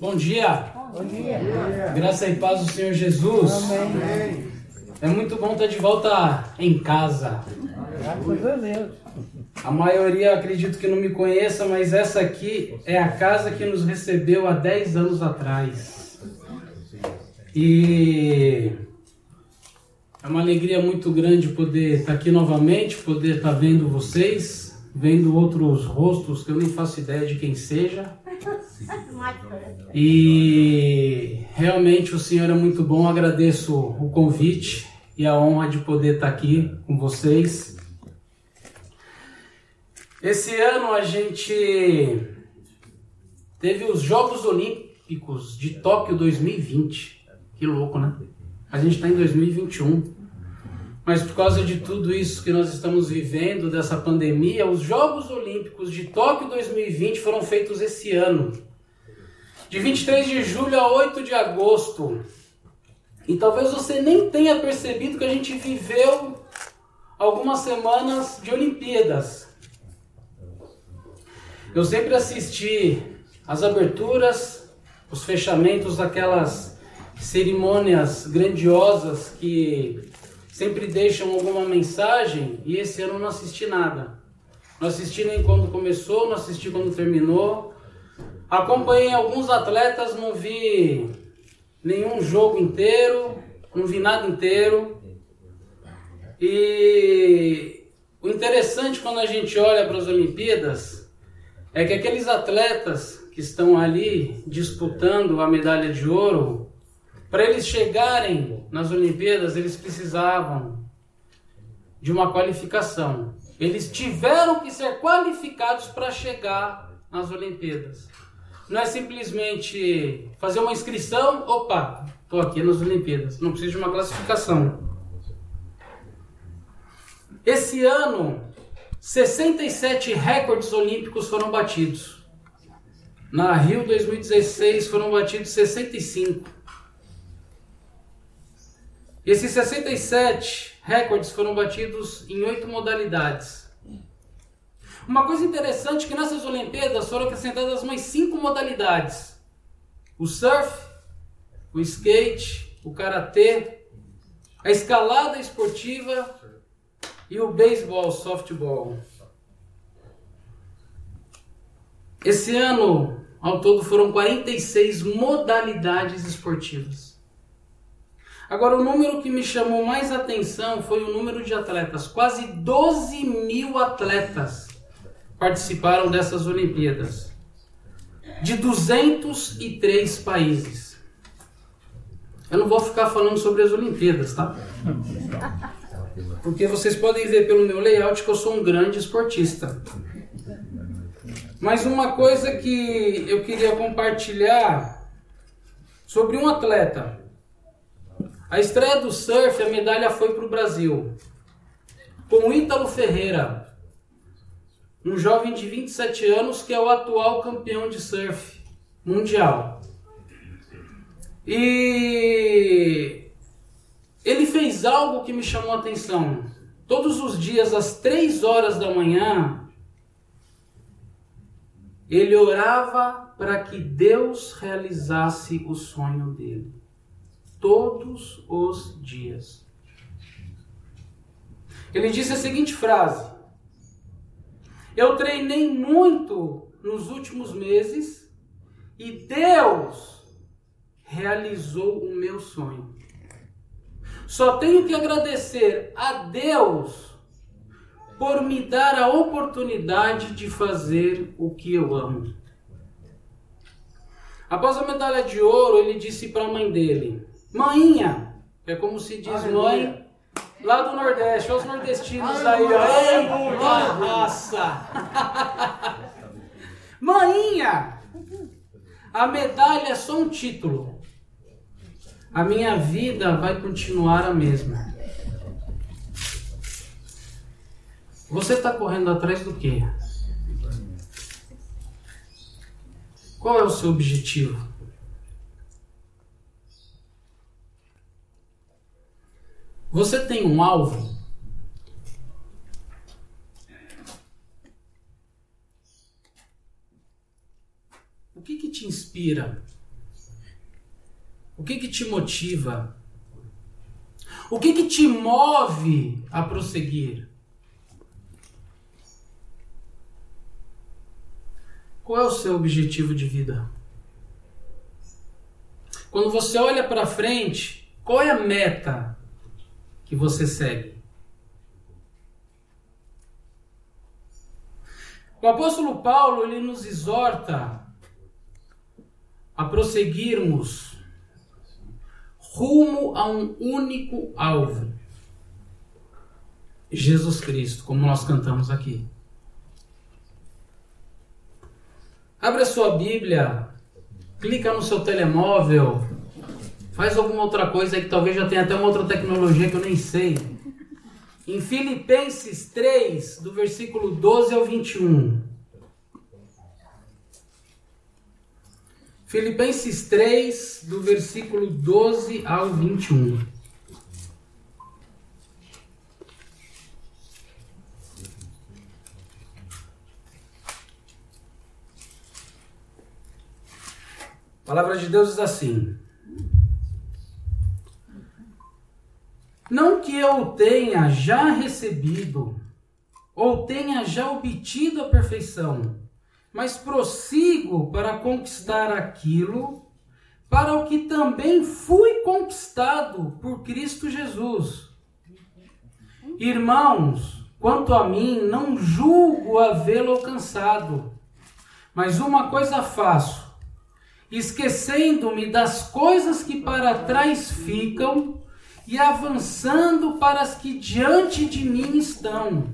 Bom dia. Bom dia. Graça e paz do Senhor Jesus. Amém. É muito bom estar de volta em casa. Graças a Deus. A maioria acredito que não me conheça, mas essa aqui é a casa que nos recebeu há 10 anos atrás. E é uma alegria muito grande poder estar aqui novamente, poder estar vendo vocês, vendo outros rostos que eu nem faço ideia de quem seja. E realmente o Senhor é muito bom. Agradeço o convite e a honra de poder estar aqui com vocês. Esse ano a gente teve os Jogos Olímpicos de Tóquio 2020. Que louco, né? A gente está em 2021. Mas por causa de tudo isso que nós estamos vivendo, dessa pandemia, os Jogos Olímpicos de Tóquio 2020 foram feitos esse ano. De 23 de julho a 8 de agosto. E talvez você nem tenha percebido que a gente viveu algumas semanas de Olimpíadas. Eu sempre assisti as aberturas, os fechamentos daquelas cerimônias grandiosas que sempre deixam alguma mensagem e esse ano não assisti nada. Não assisti nem quando começou, não assisti quando terminou. Acompanhei alguns atletas, não vi nenhum jogo inteiro, não vi nada inteiro. E o interessante quando a gente olha para as Olimpíadas é que aqueles atletas que estão ali disputando a medalha de ouro, para eles chegarem nas Olimpíadas, eles precisavam de uma qualificação. Eles tiveram que ser qualificados para chegar nas Olimpíadas. Não é simplesmente fazer uma inscrição, opa, estou aqui nas Olimpíadas. Não precisa de uma classificação. Esse ano, 67 recordes olímpicos foram batidos. Na Rio 2016 foram batidos 65. Esses 67 recordes foram batidos em oito modalidades. Uma coisa interessante é que nessas Olimpíadas foram acrescentadas mais cinco modalidades: o surf, o skate, o karatê, a escalada esportiva e o beisebol, softball. Esse ano, ao todo, foram 46 modalidades esportivas. Agora, o número que me chamou mais atenção foi o número de atletas. Quase 12 mil atletas participaram dessas Olimpíadas. De 203 países. Eu não vou ficar falando sobre as Olimpíadas, tá? Porque vocês podem ver pelo meu layout que eu sou um grande esportista. Mas uma coisa que eu queria compartilhar sobre um atleta. A estreia do surf, a medalha foi para o Brasil. Com Ítalo Ferreira, um jovem de 27 anos que é o atual campeão de surf mundial. E ele fez algo que me chamou a atenção. Todos os dias, às 3 horas da manhã, ele orava para que Deus realizasse o sonho dele. Todos os dias. Ele disse a seguinte frase: Eu treinei muito nos últimos meses e Deus realizou o meu sonho. Só tenho que agradecer a Deus por me dar a oportunidade de fazer o que eu amo. Após a medalha de ouro, ele disse para a mãe dele: Mãinha, é como se diz mãe lá do Nordeste, olha os nordestinos aí, ó. Raça! Mãinha, a medalha é só um título. A minha vida vai continuar a mesma. Você está correndo atrás do quê? Qual é o seu objetivo? Você tem um alvo? O que, que te inspira O que que te motiva? O que que te move a prosseguir? Qual é o seu objetivo de vida? Quando você olha para frente, qual é a meta que você segue? O apóstolo Paulo ele nos exorta a prosseguirmos rumo a um único alvo. Jesus Cristo, como nós cantamos aqui. Abre a sua Bíblia, clica no seu telemóvel, faz alguma outra coisa aí que talvez já tenha até uma outra tecnologia que eu nem sei. Em Filipenses 3, do versículo 12 ao 21. Filipenses 3, do versículo 12 ao 21. A palavra de Deus diz assim: Não que eu tenha já recebido ou tenha já obtido a perfeição mas prossigo para conquistar aquilo para o que também fui conquistado por Cristo Jesus. Irmãos, quanto a mim, não julgo havê-lo alcançado, mas uma coisa faço, esquecendo-me das coisas que para trás ficam e avançando para as que diante de mim estão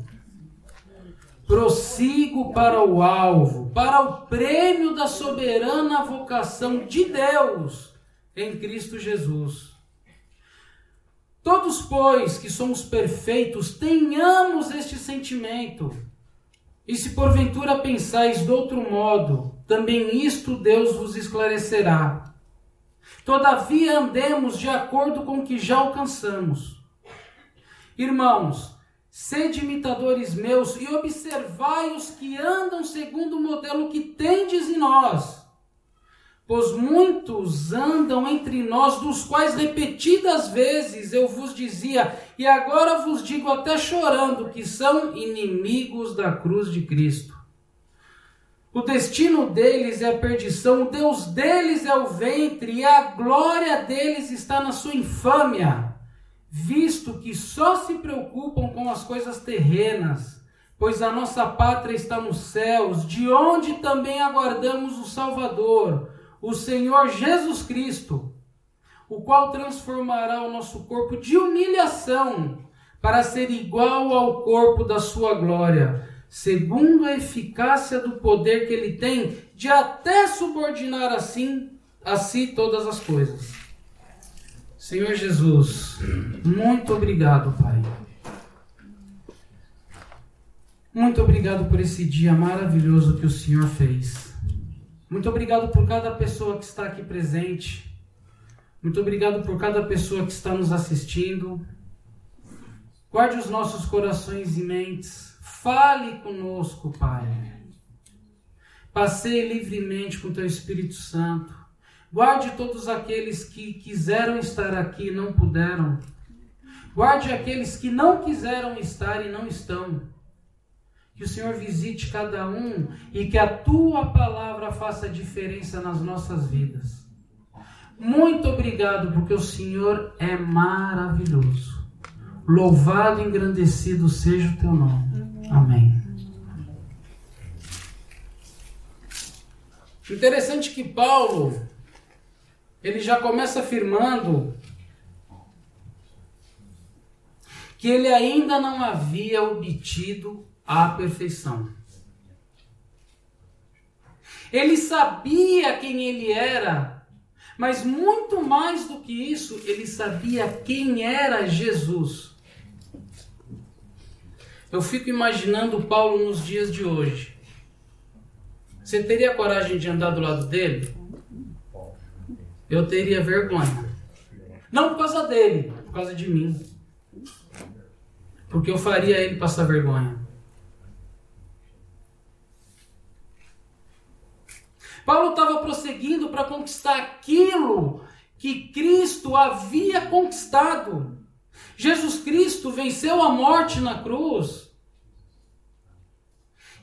prossigo para o alvo, para o prêmio da soberana vocação de Deus em Cristo Jesus. Todos, pois, que somos perfeitos, tenhamos este sentimento. E se porventura pensais de outro modo, também isto Deus vos esclarecerá. Todavia andemos de acordo com o que já alcançamos. Irmãos, Sede imitadores meus e observai os que andam segundo o modelo que tendes em nós. Pois muitos andam entre nós, dos quais repetidas vezes eu vos dizia, e agora vos digo até chorando, que são inimigos da cruz de Cristo. O destino deles é a perdição, o Deus deles é o ventre, e a glória deles está na sua infâmia visto que só se preocupam com as coisas terrenas, pois a nossa pátria está nos céus, de onde também aguardamos o Salvador, o Senhor Jesus Cristo, o qual transformará o nosso corpo de humilhação para ser igual ao corpo da sua glória, segundo a eficácia do poder que ele tem de até subordinar assim a si todas as coisas. Senhor Jesus, muito obrigado, Pai. Muito obrigado por esse dia maravilhoso que o Senhor fez. Muito obrigado por cada pessoa que está aqui presente. Muito obrigado por cada pessoa que está nos assistindo. Guarde os nossos corações e mentes. Fale conosco, Pai. Passeie livremente com Teu Espírito Santo. Guarde todos aqueles que quiseram estar aqui e não puderam. Guarde aqueles que não quiseram estar e não estão. Que o Senhor visite cada um e que a tua palavra faça diferença nas nossas vidas. Muito obrigado, porque o Senhor é maravilhoso. Louvado e engrandecido seja o teu nome. Amém. Interessante que Paulo ele já começa afirmando que ele ainda não havia obtido a perfeição. Ele sabia quem ele era, mas muito mais do que isso, ele sabia quem era Jesus. Eu fico imaginando Paulo nos dias de hoje. Você teria coragem de andar do lado dele? eu teria vergonha. Não por causa dele, por causa de mim. Porque eu faria ele passar vergonha. Paulo estava prosseguindo para conquistar aquilo que Cristo havia conquistado. Jesus Cristo venceu a morte na cruz.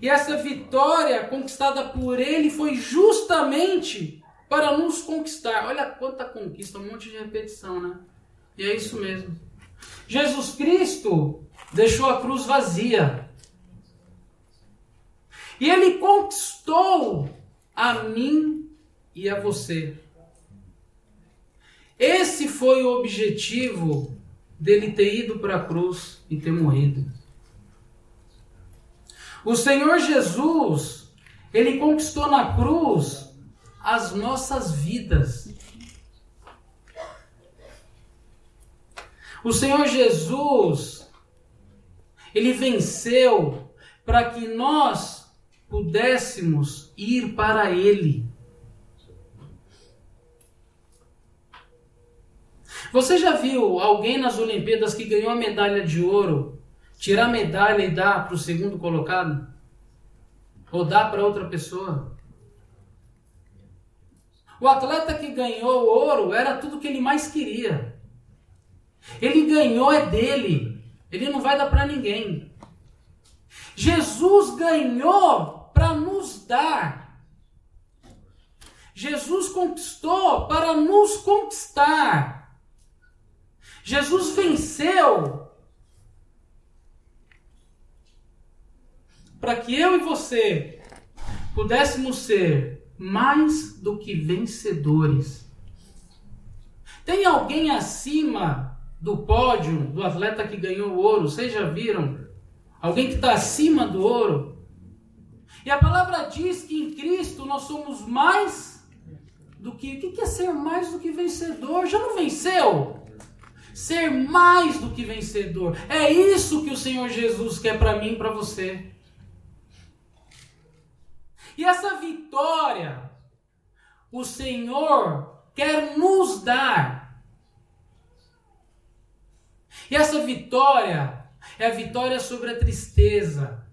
E essa vitória conquistada por ele foi justamente para nos conquistar. Olha quanta conquista, um monte de repetição, né? E é isso mesmo. Jesus Cristo deixou a cruz vazia. E ele conquistou a mim e a você. Esse foi o objetivo dele ter ido para a cruz e ter morrido. O Senhor Jesus, ele conquistou na cruz as nossas vidas. O Senhor Jesus, ele venceu para que nós pudéssemos ir para ele. Você já viu alguém nas Olimpíadas que ganhou a medalha de ouro tirar medalha e dar para o segundo colocado? Ou dar para outra pessoa? O atleta que ganhou ouro era tudo que ele mais queria. Ele ganhou é dele. Ele não vai dar para ninguém. Jesus ganhou para nos dar. Jesus conquistou para nos conquistar. Jesus venceu para que eu e você pudéssemos ser mais do que vencedores. Tem alguém acima do pódio do atleta que ganhou o ouro? Vocês já viram? Alguém que está acima do ouro? E a palavra diz que em Cristo nós somos mais do que. O que é ser mais do que vencedor? Já não venceu? Ser mais do que vencedor. É isso que o Senhor Jesus quer para mim e para você. E essa vitória o Senhor quer nos dar. E essa vitória é a vitória sobre a tristeza.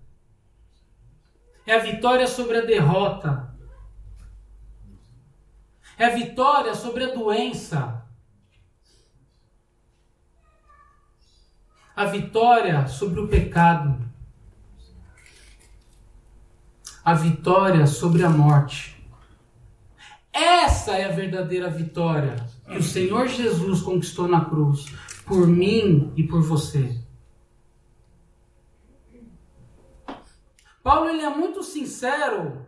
É a vitória sobre a derrota. É a vitória sobre a doença. A vitória sobre o pecado a vitória sobre a morte. Essa é a verdadeira vitória que o Senhor Jesus conquistou na cruz, por mim e por você. Paulo ele é muito sincero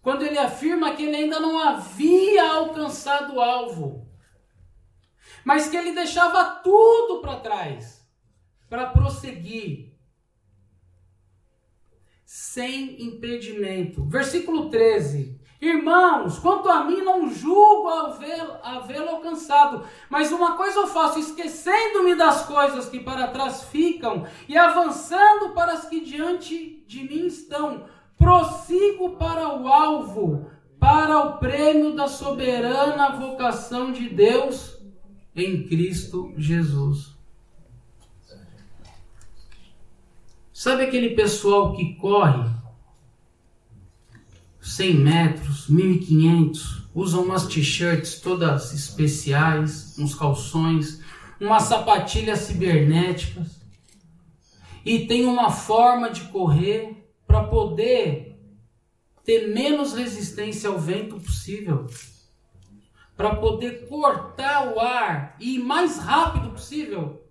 quando ele afirma que ele ainda não havia alcançado o alvo, mas que ele deixava tudo para trás para prosseguir sem impedimento. Versículo 13. Irmãos, quanto a mim, não julgo havê-lo alcançado, mas uma coisa eu faço, esquecendo-me das coisas que para trás ficam e avançando para as que diante de mim estão, prossigo para o alvo, para o prêmio da soberana vocação de Deus em Cristo Jesus. Sabe aquele pessoal que corre 100 metros, 1500, usam umas t-shirts todas especiais, uns calções, umas sapatilhas cibernéticas e tem uma forma de correr para poder ter menos resistência ao vento possível, para poder cortar o ar e ir mais rápido possível.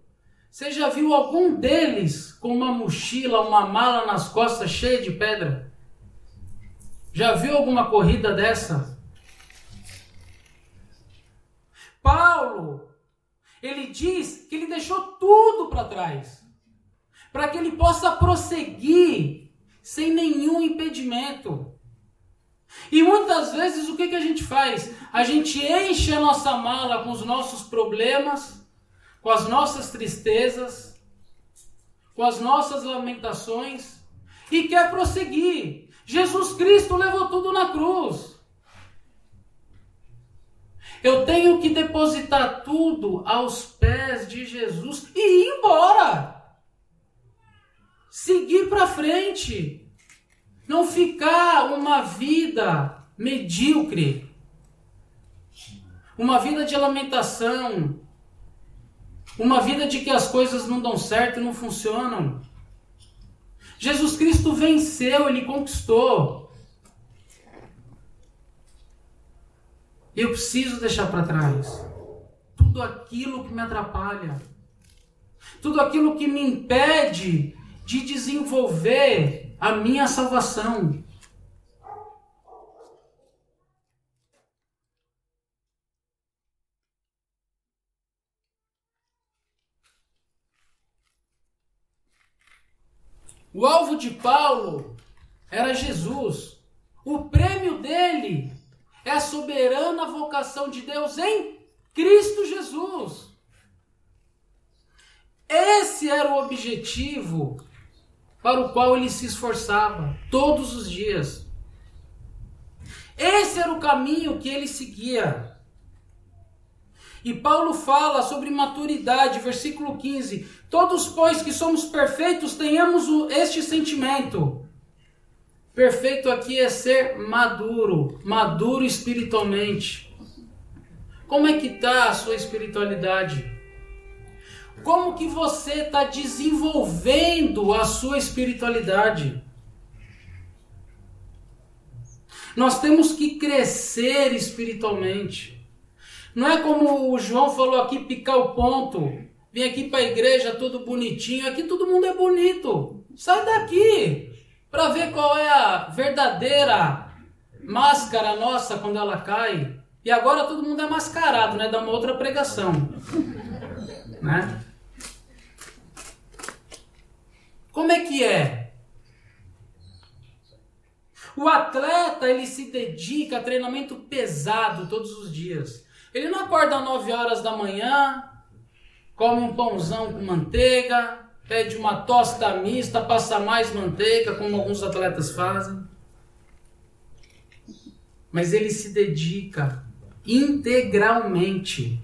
Você já viu algum deles com uma mochila, uma mala nas costas cheia de pedra? Já viu alguma corrida dessa? Paulo, ele diz que ele deixou tudo para trás, para que ele possa prosseguir sem nenhum impedimento. E muitas vezes o que, que a gente faz? A gente enche a nossa mala com os nossos problemas com as nossas tristezas, com as nossas lamentações e quer prosseguir. Jesus Cristo levou tudo na cruz. Eu tenho que depositar tudo aos pés de Jesus e ir embora. Seguir para frente. Não ficar uma vida medíocre. uma vida de lamentação, uma vida de que as coisas não dão certo e não funcionam. Jesus Cristo venceu, ele conquistou. Eu preciso deixar para trás tudo aquilo que me atrapalha, tudo aquilo que me impede de desenvolver a minha salvação. O alvo de Paulo era Jesus. O prêmio dele é a soberana vocação de Deus em Cristo Jesus. Esse era o objetivo para o qual ele se esforçava todos os dias. Esse era o caminho que ele seguia. E Paulo fala sobre maturidade, versículo 15: Todos, pois, que somos perfeitos, tenhamos este sentimento. Perfeito aqui é ser maduro, maduro espiritualmente. Como é que está a sua espiritualidade? Como que você está desenvolvendo a sua espiritualidade? Nós temos que crescer espiritualmente. Não é como o João falou aqui, picar o ponto. Vem aqui para a igreja todo bonitinho. Aqui todo mundo é bonito. Sai daqui para ver qual é a verdadeira máscara nossa quando ela cai. E agora todo mundo é mascarado, né? Dá uma outra pregação. Né? Como é que é? O atleta ele se dedica a treinamento pesado todos os dias. Ele não acorda às 9 horas da manhã, come um pãozão com manteiga, pede uma tosta mista, passa mais manteiga, como alguns atletas fazem. Mas ele se dedica integralmente.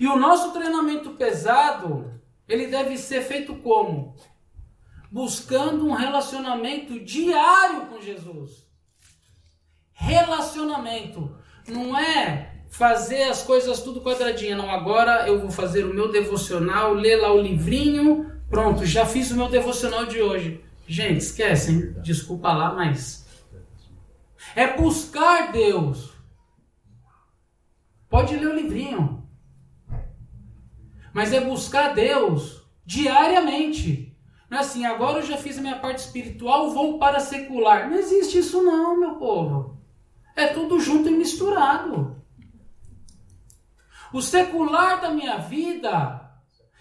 E o nosso treinamento pesado, ele deve ser feito como? Buscando um relacionamento diário com Jesus. Relacionamento. Não é fazer as coisas tudo quadradinha. Não, agora eu vou fazer o meu devocional, ler lá o livrinho. Pronto, já fiz o meu devocional de hoje. Gente, esquecem, desculpa lá, mas é buscar Deus. Pode ler o livrinho. Mas é buscar Deus diariamente. Não é assim, agora eu já fiz a minha parte espiritual, vou para secular. Não existe isso não, meu povo. É tudo junto e misturado. O secular da minha vida,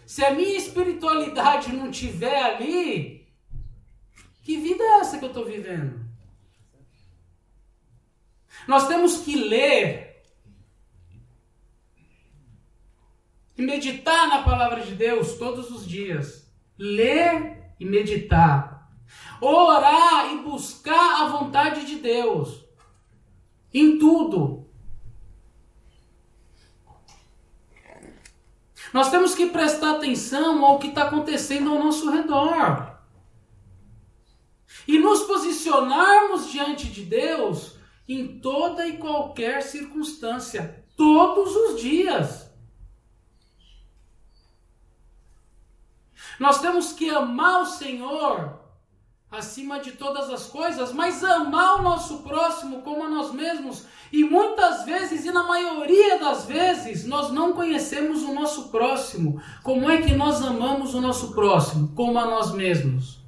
se a minha espiritualidade não tiver ali, que vida é essa que eu estou vivendo? Nós temos que ler e meditar na palavra de Deus todos os dias. Ler e meditar. Orar e buscar a vontade de Deus em tudo. Nós temos que prestar atenção ao que está acontecendo ao nosso redor. E nos posicionarmos diante de Deus em toda e qualquer circunstância, todos os dias. Nós temos que amar o Senhor acima de todas as coisas, mas amar o nosso próximo como a nós mesmos e muitas vezes, e na maioria das vezes, nós não conhecemos o nosso próximo. Como é que nós amamos o nosso próximo? Como a nós mesmos.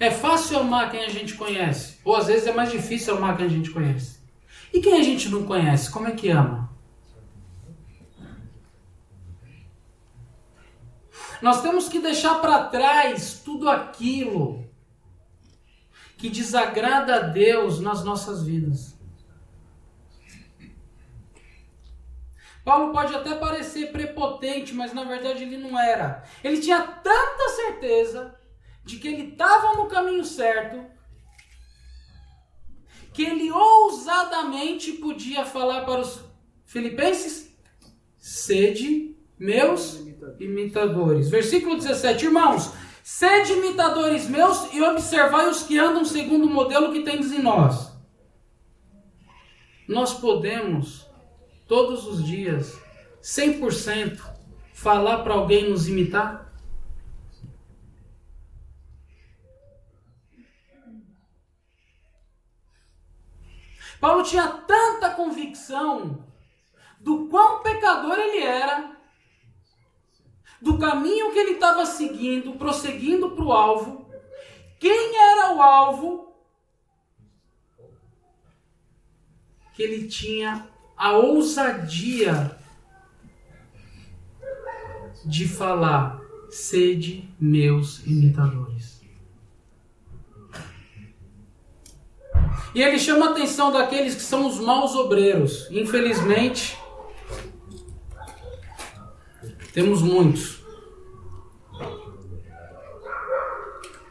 É fácil amar quem a gente conhece, ou às vezes é mais difícil amar quem a gente conhece. E quem a gente não conhece, como é que ama? Nós temos que deixar para trás tudo aquilo que desagrada a Deus nas nossas vidas. Paulo pode até parecer prepotente, mas na verdade ele não era. Ele tinha tanta certeza de que ele estava no caminho certo, que ele ousadamente podia falar para os filipenses: sede meus imitadores. Versículo 17, irmãos, Sede imitadores meus e observai os que andam segundo o modelo que tendes em nós. nós podemos, todos os dias, 100%, falar para alguém nos imitar? Paulo tinha tanta convicção do quão pecador ele era, do caminho que ele estava seguindo, prosseguindo para o alvo. Quem era o alvo? Que ele tinha a ousadia de falar: sede meus imitadores. E ele chama a atenção daqueles que são os maus obreiros. Infelizmente, temos muitos.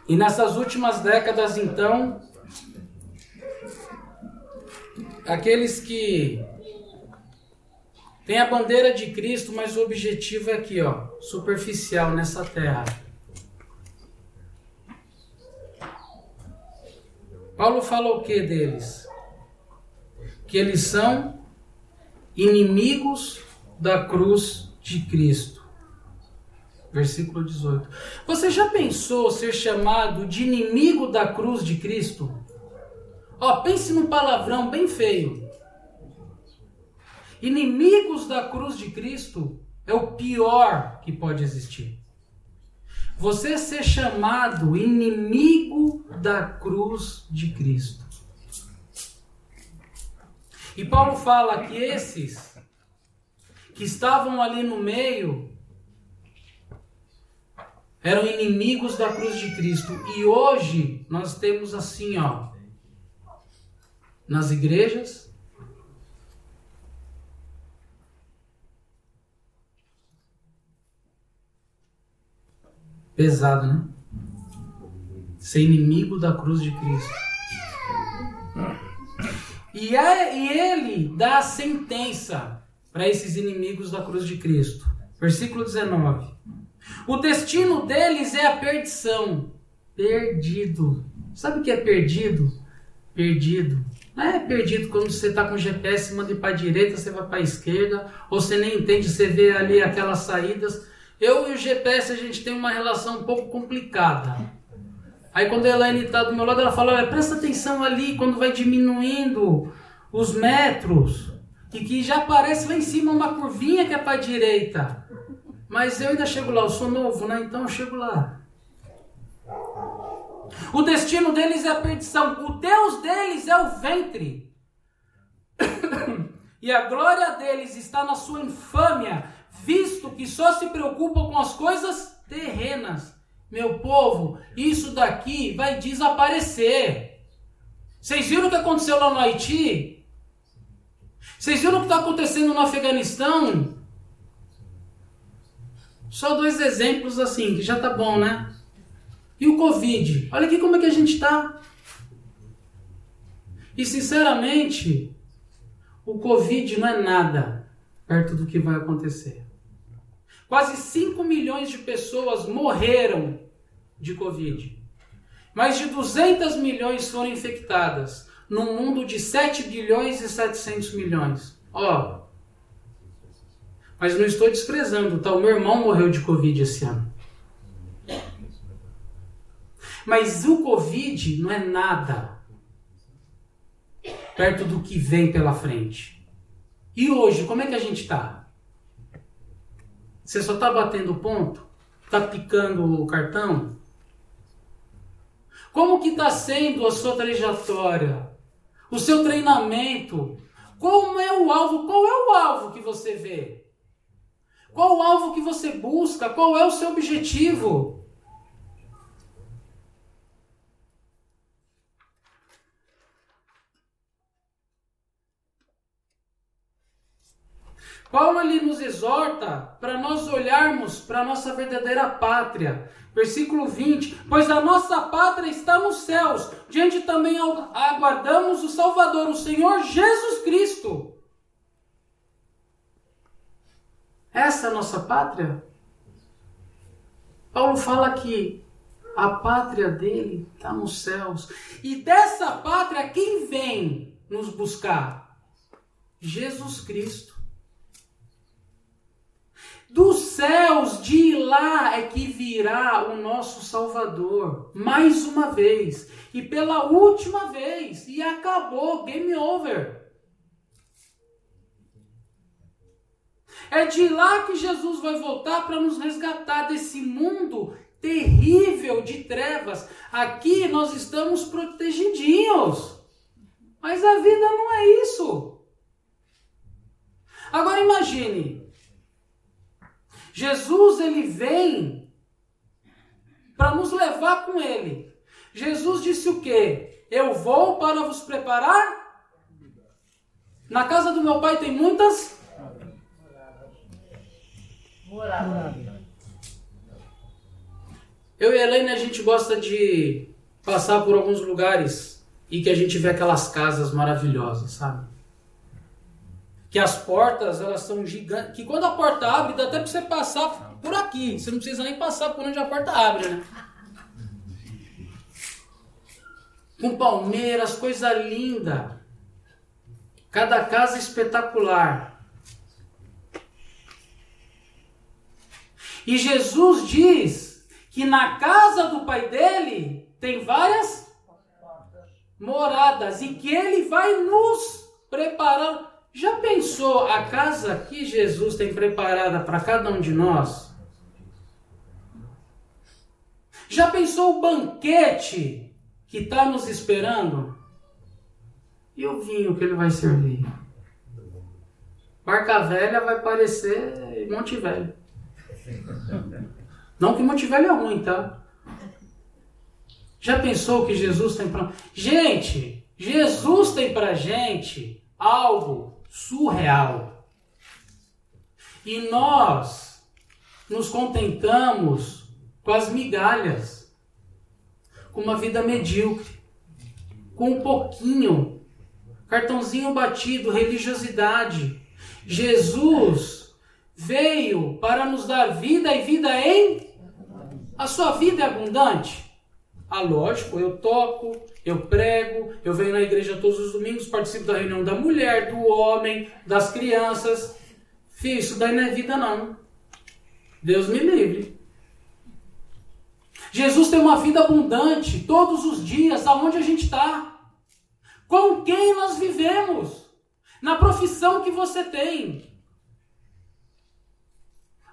E nessas últimas décadas, então, aqueles que têm a bandeira de Cristo, mas o objetivo é aqui, ó, superficial nessa terra. Paulo fala o que deles? Que eles são inimigos da cruz de Cristo. Versículo 18. Você já pensou ser chamado de inimigo da cruz de Cristo? Ó, pense num palavrão bem feio. Inimigos da cruz de Cristo é o pior que pode existir. Você ser chamado inimigo da cruz de Cristo. E Paulo fala que esses que estavam ali no meio eram inimigos da cruz de Cristo. E hoje nós temos assim, ó, nas igrejas, Pesado, né? Ser inimigo da cruz de Cristo. E, é, ele dá a sentença para esses inimigos da cruz de Cristo. Versículo 19. O destino deles é a perdição. Perdido. Sabe o que é perdido? Perdido. Não é perdido quando você está com o GPS, manda ir para a direita, você vai para a esquerda, ou você nem entende, você vê ali aquelas saídas. Eu e o GPS a gente tem uma relação um pouco complicada. Aí quando a Elaine está do meu lado, ela fala, presta atenção ali quando vai diminuindo os metros. E que já aparece lá em cima uma curvinha que é para a direita. Mas eu ainda chego lá, eu sou novo, né? Então eu chego lá. O destino deles é a perdição. O Deus deles é o ventre. e a glória deles está na sua infâmia, visto que só se preocupam com as coisas terrenas. Meu povo, isso daqui vai desaparecer. Vocês viram o que aconteceu lá no Haiti? Vocês viram o que está acontecendo no Afeganistão? Só dois exemplos assim, que já tá bom, né? E o Covid? Olha aqui como é que a gente está. E sinceramente, o Covid não é nada perto do que vai acontecer. Quase 5 milhões de pessoas morreram de Covid. Mais de 200 milhões foram infectadas. Num mundo de 7 bilhões e 700 milhões. Ó. Mas não estou desprezando, tá? O meu irmão morreu de Covid esse ano. Mas o Covid não é nada perto do que vem pela frente. E hoje, como é que a gente está? Você só está batendo ponto? Está picando o cartão? Como que está sendo a sua trajetória? O seu treinamento? Como é o alvo? Qual é o alvo que você vê? Qual o alvo que você busca? Qual é o seu objetivo? Paulo ali nos exorta para nós olharmos para a nossa verdadeira pátria. Versículo 20: Pois a nossa pátria está nos céus, diante também aguardamos o Salvador, o Senhor Jesus Cristo. Essa é a nossa pátria? Paulo fala que a pátria dele está nos céus. E dessa pátria, quem vem nos buscar? Jesus Cristo. Dos céus de lá é que virá o nosso Salvador, mais uma vez, e pela última vez, e acabou, game over. É de lá que Jesus vai voltar para nos resgatar desse mundo terrível de trevas. Aqui nós estamos protegidinhos. Mas a vida não é isso. Agora imagine. Jesus ele vem para nos levar com ele. Jesus disse o quê? Eu vou para vos preparar. Na casa do meu pai tem muitas eu e a Helene, a gente gosta de passar por alguns lugares e que a gente vê aquelas casas maravilhosas, sabe? Que as portas, elas são gigantes. Que quando a porta abre, dá até pra você passar por aqui. Você não precisa nem passar por onde a porta abre, né? Com palmeiras, coisa linda. Cada casa espetacular. E Jesus diz que na casa do pai dele tem várias moradas e que ele vai nos preparar. Já pensou a casa que Jesus tem preparada para cada um de nós? Já pensou o banquete que está nos esperando? E o vinho que ele vai servir? Barca Velha vai parecer Monte Velho. Não que Montevideo é ruim, tá? Já pensou que Jesus tem para Gente, Jesus tem pra gente algo surreal. E nós nos contentamos com as migalhas, com uma vida medíocre, com um pouquinho, cartãozinho batido, religiosidade. Jesus veio para nos dar vida e vida em. A sua vida é abundante? Ah, lógico, eu toco, eu prego, eu venho na igreja todos os domingos, participo da reunião da mulher, do homem, das crianças. Filho, isso daí não é vida, não. Deus me livre. Jesus tem uma vida abundante todos os dias, aonde a gente está. Com quem nós vivemos. Na profissão que você tem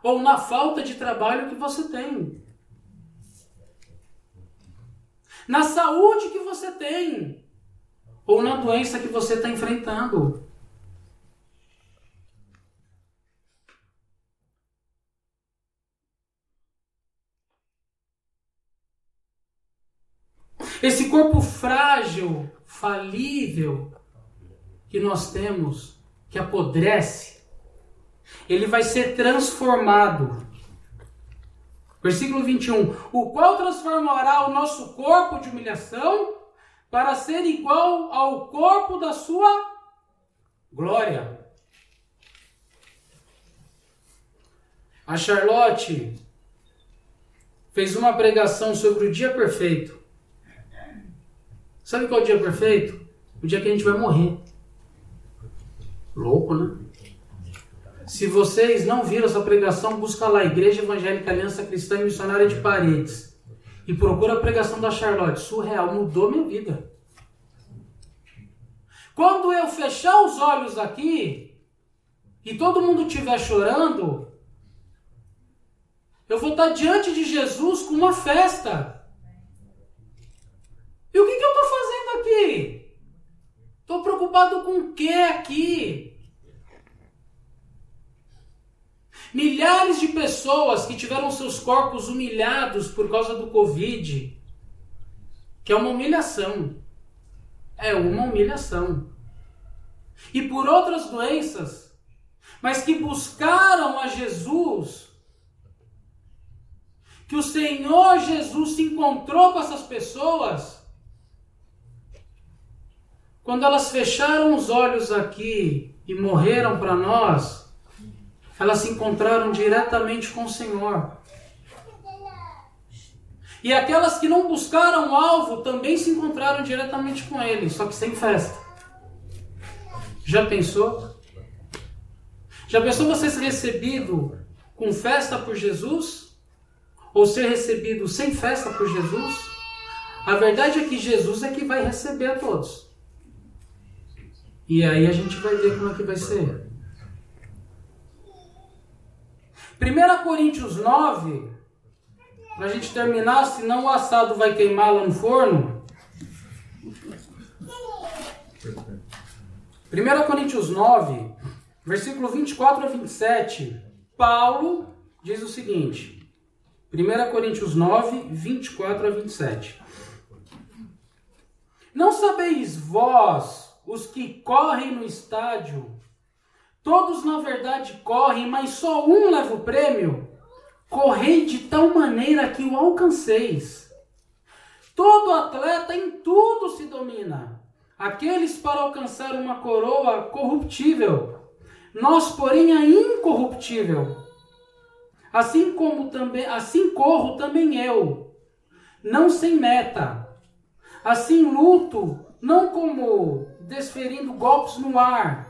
ou na falta de trabalho que você tem, na saúde que você tem, ou na doença que você está enfrentando. Esse corpo frágil, falível que nós temos, que apodrece, ele vai ser transformado. Versículo 21. O qual transformará o nosso corpo de humilhação para ser igual ao corpo da sua glória. A Charlotte fez uma pregação sobre o dia perfeito. Sabe qual é o dia perfeito? O dia que a gente vai morrer. Louco, né? Se vocês não viram essa pregação, busca lá, Igreja Evangélica Aliança Cristã e Missionária de Paredes. E procura a pregação da Charlotte. Surreal, mudou minha vida. Quando eu fechar os olhos aqui e todo mundo estiver chorando, eu vou estar diante de Jesus com uma festa. E o que, que eu estou fazendo aqui? Estou preocupado com o que aqui? Milhares de pessoas que tiveram seus corpos humilhados por causa do Covid, que é uma humilhação. É uma humilhação. E por outras doenças, mas que buscaram a Jesus, que o Senhor Jesus se encontrou com essas pessoas, quando elas fecharam os olhos aqui e morreram para nós, elas se encontraram diretamente com o Senhor. E aquelas que não buscaram o alvo também se encontraram diretamente com Ele, só que sem festa. Já pensou? Já pensou você ser recebido com festa por Jesus? Ou ser recebido sem festa por Jesus? A verdade é que Jesus é que vai receber a todos. E aí a gente vai ver como é que vai ser. 1 Coríntios 9, para a gente terminar, senão o assado vai queimar lá no forno. 1 Coríntios 9, versículo 24 a 27, Paulo diz o seguinte: 1 Coríntios 9, 24 a 27. Não sabeis vós, os que correm no estádio, todos na verdade correm, mas só um leva o prêmio? Correi de tal maneira que o alcanceis. Todo atleta em tudo se domina. Aqueles para alcançar uma coroa corruptível, nós, porém, a incorruptível. Assim como também, assim corro também eu, não sem meta Assim luto, não como desferindo golpes no ar,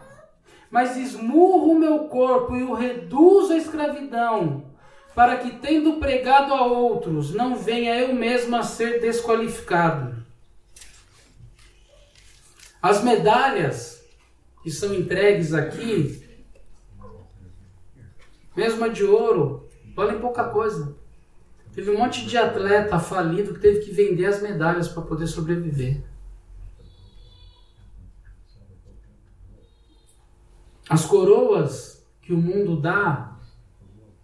mas esmurro o meu corpo e o reduzo à escravidão, para que, tendo pregado a outros, não venha eu mesmo a ser desqualificado. As medalhas que são entregues aqui, mesmo a de ouro, valem pouca coisa. Teve um monte de atleta falido que teve que vender as medalhas para poder sobreviver. As coroas que o mundo dá,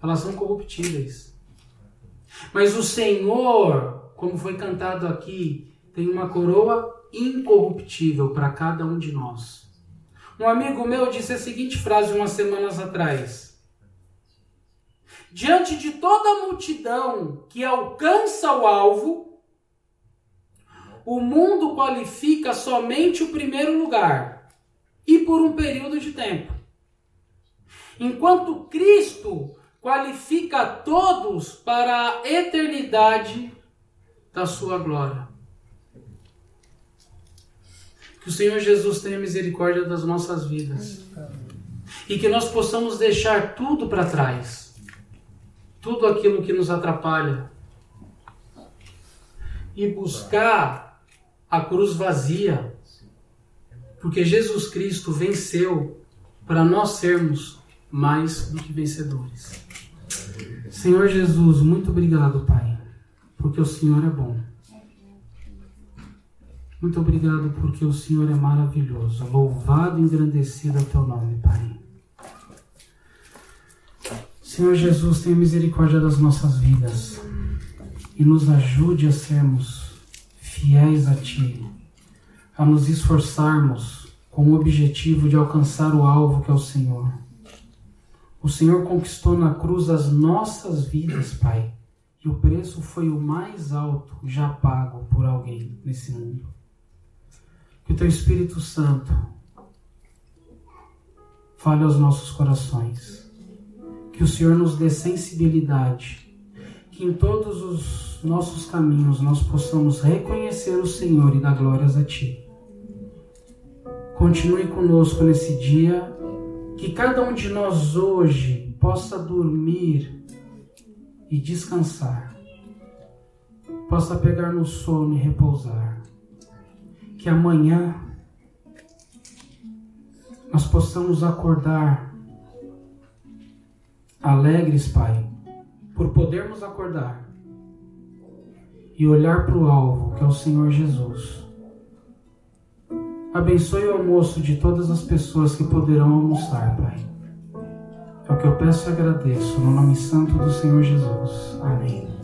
elas são corruptíveis. Mas o Senhor, como foi cantado aqui, tem uma coroa incorruptível para cada um de nós. Um amigo meu disse a seguinte frase umas semanas atrás: diante de toda a multidão que alcança o alvo, o mundo qualifica somente o primeiro lugar e por um período de tempo. Enquanto Cristo qualifica todos para a eternidade da sua glória. Que o Senhor Jesus tenha misericórdia das nossas vidas. E que nós possamos deixar tudo para trás tudo aquilo que nos atrapalha e buscar a cruz vazia, porque Jesus Cristo venceu para nós sermos mais do que vencedores. Senhor Jesus, muito obrigado, Pai, porque o Senhor é bom. Muito obrigado porque o Senhor é maravilhoso. Louvado e engrandecido é o teu nome, Pai. Senhor Jesus, tenha misericórdia das nossas vidas e nos ajude a sermos fiéis a Ti, a nos esforçarmos com o objetivo de alcançar o alvo que é o Senhor. O Senhor conquistou na cruz as nossas vidas, Pai, e o preço foi o mais alto já pago por alguém nesse mundo. Que o Teu Espírito Santo fale aos nossos corações que o Senhor nos dê sensibilidade, que em todos os nossos caminhos nós possamos reconhecer o Senhor e dar glórias a Ti. Continue conosco nesse dia, que cada um de nós hoje possa dormir e descansar, possa pegar no sono e repousar, que amanhã nós possamos acordar alegres, Pai, por podermos acordar e olhar para o alvo, que é o Senhor Jesus. Abençoe o almoço de todas as pessoas que poderão almoçar, Pai. É o que eu peço e agradeço, no nome santo do Senhor Jesus. Amém.